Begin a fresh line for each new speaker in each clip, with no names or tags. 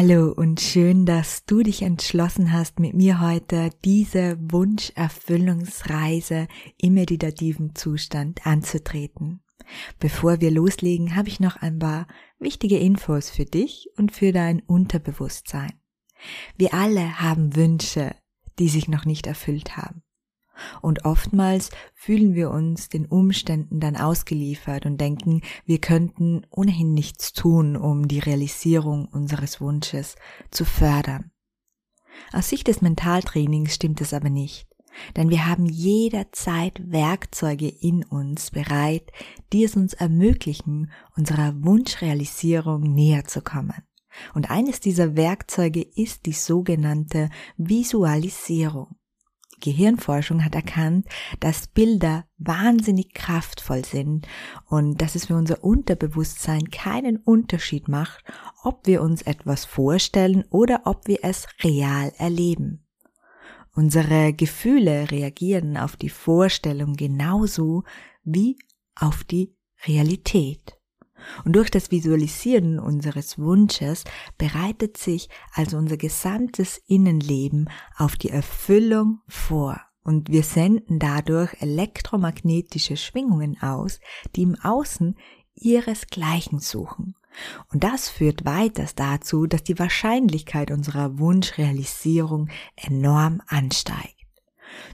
Hallo und schön, dass du dich entschlossen hast, mit mir heute diese Wunscherfüllungsreise im meditativen Zustand anzutreten. Bevor wir loslegen, habe ich noch ein paar wichtige Infos für dich und für dein Unterbewusstsein. Wir alle haben Wünsche, die sich noch nicht erfüllt haben. Und oftmals fühlen wir uns den Umständen dann ausgeliefert und denken, wir könnten ohnehin nichts tun, um die Realisierung unseres Wunsches zu fördern. Aus Sicht des Mentaltrainings stimmt es aber nicht, denn wir haben jederzeit Werkzeuge in uns bereit, die es uns ermöglichen, unserer Wunschrealisierung näher zu kommen. Und eines dieser Werkzeuge ist die sogenannte Visualisierung. Gehirnforschung hat erkannt, dass Bilder wahnsinnig kraftvoll sind und dass es für unser Unterbewusstsein keinen Unterschied macht, ob wir uns etwas vorstellen oder ob wir es real erleben. Unsere Gefühle reagieren auf die Vorstellung genauso wie auf die Realität. Und durch das Visualisieren unseres Wunsches bereitet sich also unser gesamtes Innenleben auf die Erfüllung vor. Und wir senden dadurch elektromagnetische Schwingungen aus, die im Außen ihresgleichen suchen. Und das führt weiters dazu, dass die Wahrscheinlichkeit unserer Wunschrealisierung enorm ansteigt.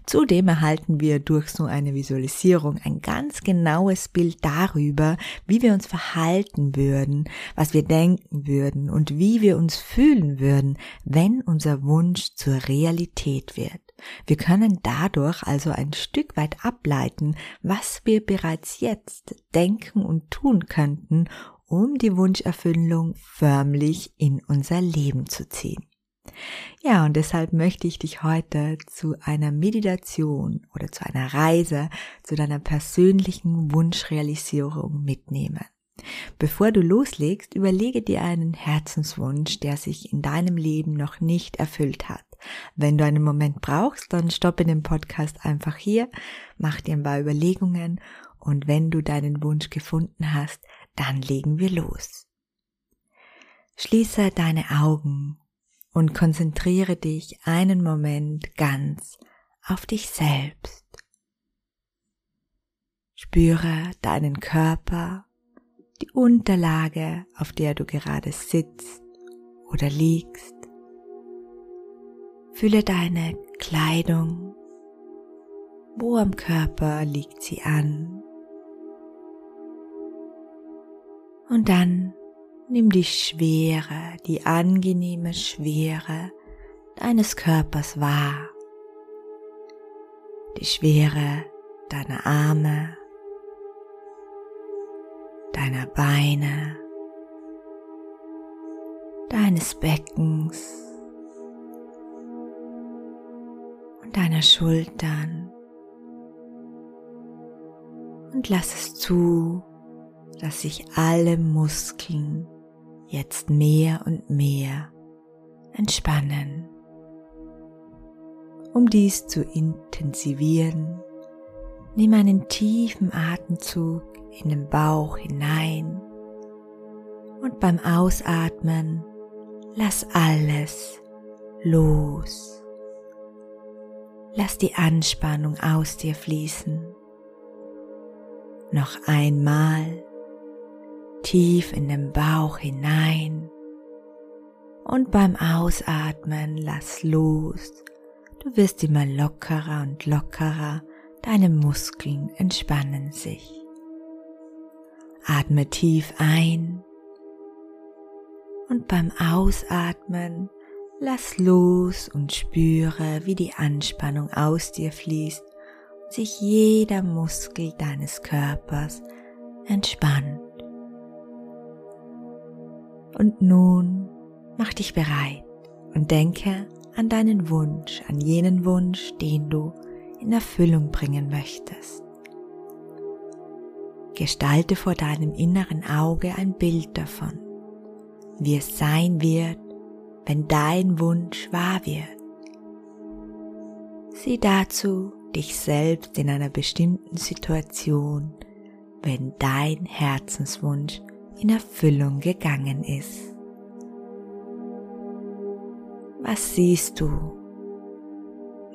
Zudem erhalten wir durch so eine Visualisierung ein ganz genaues Bild darüber, wie wir uns verhalten würden, was wir denken würden und wie wir uns fühlen würden, wenn unser Wunsch zur Realität wird. Wir können dadurch also ein Stück weit ableiten, was wir bereits jetzt denken und tun könnten, um die Wunscherfüllung förmlich in unser Leben zu ziehen. Ja, und deshalb möchte ich dich heute zu einer Meditation oder zu einer Reise zu deiner persönlichen Wunschrealisierung mitnehmen. Bevor du loslegst, überlege dir einen Herzenswunsch, der sich in deinem Leben noch nicht erfüllt hat. Wenn du einen Moment brauchst, dann stoppe den Podcast einfach hier, mach dir ein paar Überlegungen und wenn du deinen Wunsch gefunden hast, dann legen wir los. Schließe deine Augen und konzentriere dich einen Moment ganz auf dich selbst. Spüre deinen Körper, die Unterlage, auf der du gerade sitzt oder liegst. Fühle deine Kleidung. Wo am Körper liegt sie an? Und dann Nimm die Schwere, die angenehme Schwere deines Körpers wahr. Die Schwere deiner Arme, deiner Beine, deines Beckens und deiner Schultern. Und lass es zu, dass sich alle Muskeln jetzt mehr und mehr entspannen. Um dies zu intensivieren, nimm einen tiefen Atemzug in den Bauch hinein und beim Ausatmen lass alles los. Lass die Anspannung aus dir fließen. Noch einmal tief in den Bauch hinein und beim Ausatmen lass los. Du wirst immer lockerer und lockerer, deine Muskeln entspannen sich. Atme tief ein und beim Ausatmen lass los und spüre, wie die Anspannung aus dir fließt und sich jeder Muskel deines Körpers entspannt. Und nun mach dich bereit und denke an deinen Wunsch, an jenen Wunsch, den du in Erfüllung bringen möchtest. Gestalte vor deinem inneren Auge ein Bild davon, wie es sein wird, wenn dein Wunsch wahr wird. Sieh dazu dich selbst in einer bestimmten Situation, wenn dein Herzenswunsch in Erfüllung gegangen ist. Was siehst du?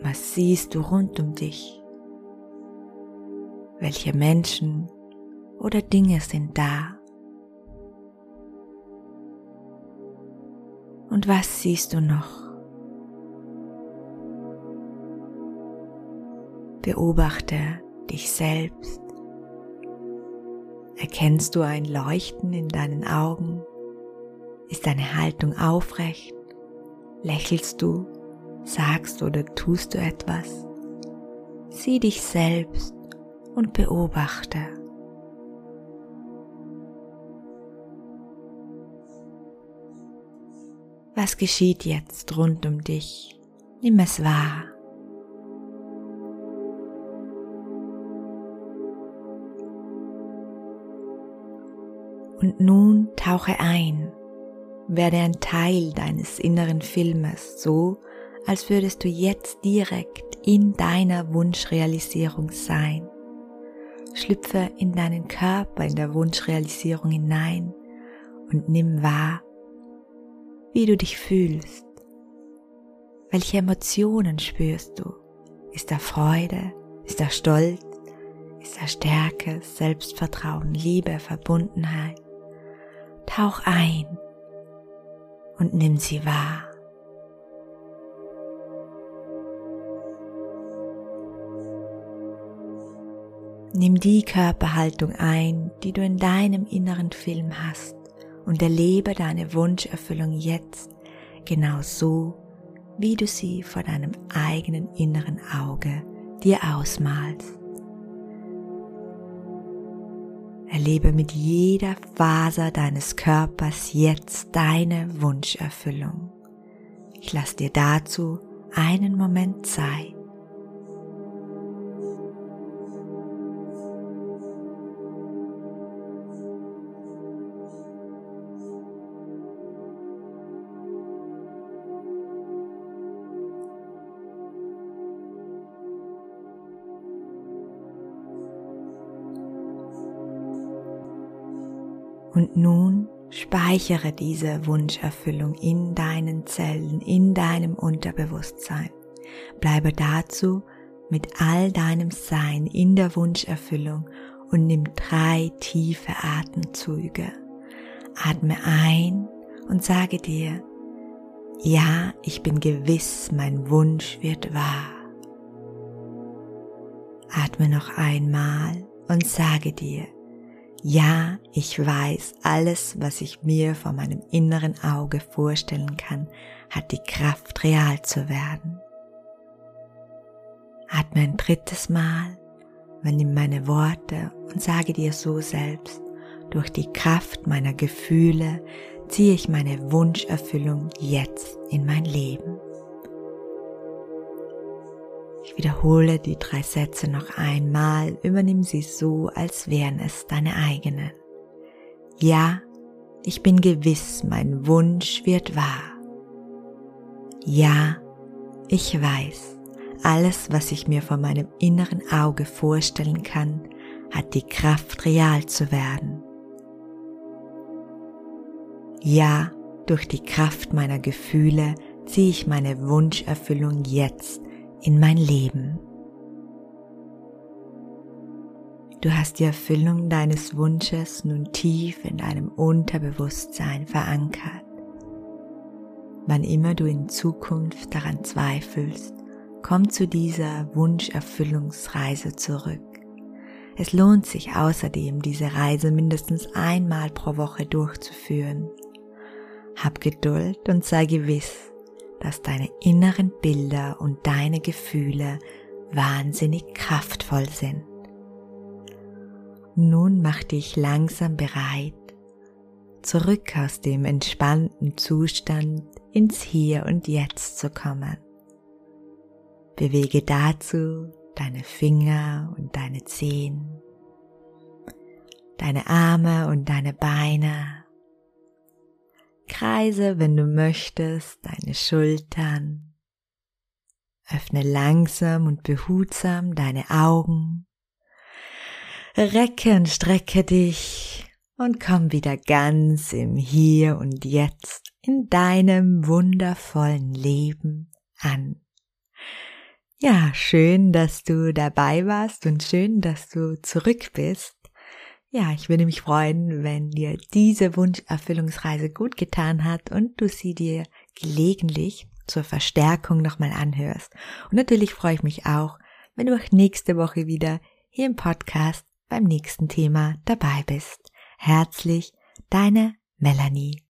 Was siehst du rund um dich? Welche Menschen oder Dinge sind da? Und was siehst du noch? Beobachte dich selbst. Erkennst du ein Leuchten in deinen Augen? Ist deine Haltung aufrecht? Lächelst du? Sagst oder tust du etwas? Sieh dich selbst und beobachte. Was geschieht jetzt rund um dich? Nimm es wahr. Und nun tauche ein, werde ein Teil deines inneren Filmes, so als würdest du jetzt direkt in deiner Wunschrealisierung sein. Schlüpfe in deinen Körper in der Wunschrealisierung hinein und nimm wahr, wie du dich fühlst. Welche Emotionen spürst du? Ist da Freude? Ist da Stolz? Ist da Stärke, Selbstvertrauen, Liebe, Verbundenheit? Tauch ein und nimm sie wahr. Nimm die Körperhaltung ein, die du in deinem inneren Film hast und erlebe deine Wunscherfüllung jetzt genau so, wie du sie vor deinem eigenen inneren Auge dir ausmalst. Erlebe mit jeder Faser deines Körpers jetzt deine Wunscherfüllung. Ich lasse dir dazu einen Moment Zeit. Und nun speichere diese Wunscherfüllung in deinen Zellen, in deinem Unterbewusstsein. Bleibe dazu mit all deinem Sein in der Wunscherfüllung und nimm drei tiefe Atemzüge. Atme ein und sage dir, ja, ich bin gewiss, mein Wunsch wird wahr. Atme noch einmal und sage dir, ja, ich weiß, alles, was ich mir vor meinem inneren Auge vorstellen kann, hat die Kraft, real zu werden. Atme ein drittes Mal, nimm meine Worte und sage dir so selbst, durch die Kraft meiner Gefühle ziehe ich meine Wunscherfüllung jetzt in mein Leben. Wiederhole die drei Sätze noch einmal, übernimm sie so, als wären es deine eigenen. Ja, ich bin gewiss, mein Wunsch wird wahr. Ja, ich weiß, alles, was ich mir vor meinem inneren Auge vorstellen kann, hat die Kraft, real zu werden. Ja, durch die Kraft meiner Gefühle ziehe ich meine Wunscherfüllung jetzt in mein Leben. Du hast die Erfüllung deines Wunsches nun tief in deinem Unterbewusstsein verankert. Wann immer du in Zukunft daran zweifelst, komm zu dieser Wunscherfüllungsreise zurück. Es lohnt sich außerdem, diese Reise mindestens einmal pro Woche durchzuführen. Hab Geduld und sei gewiss, dass deine inneren Bilder und deine Gefühle wahnsinnig kraftvoll sind. Nun mach dich langsam bereit zurück aus dem entspannten Zustand ins Hier und Jetzt zu kommen. Bewege dazu deine Finger und deine Zehen, deine Arme und deine Beine. Kreise, wenn du möchtest, deine Schultern. Öffne langsam und behutsam deine Augen. Recke und strecke dich und komm wieder ganz im Hier und Jetzt in deinem wundervollen Leben an. Ja, schön, dass du dabei warst und schön, dass du zurück bist. Ja, ich würde mich freuen, wenn dir diese Wunscherfüllungsreise gut getan hat und du sie dir gelegentlich zur Verstärkung nochmal anhörst. Und natürlich freue ich mich auch, wenn du auch nächste Woche wieder hier im Podcast beim nächsten Thema dabei bist. Herzlich, deine Melanie.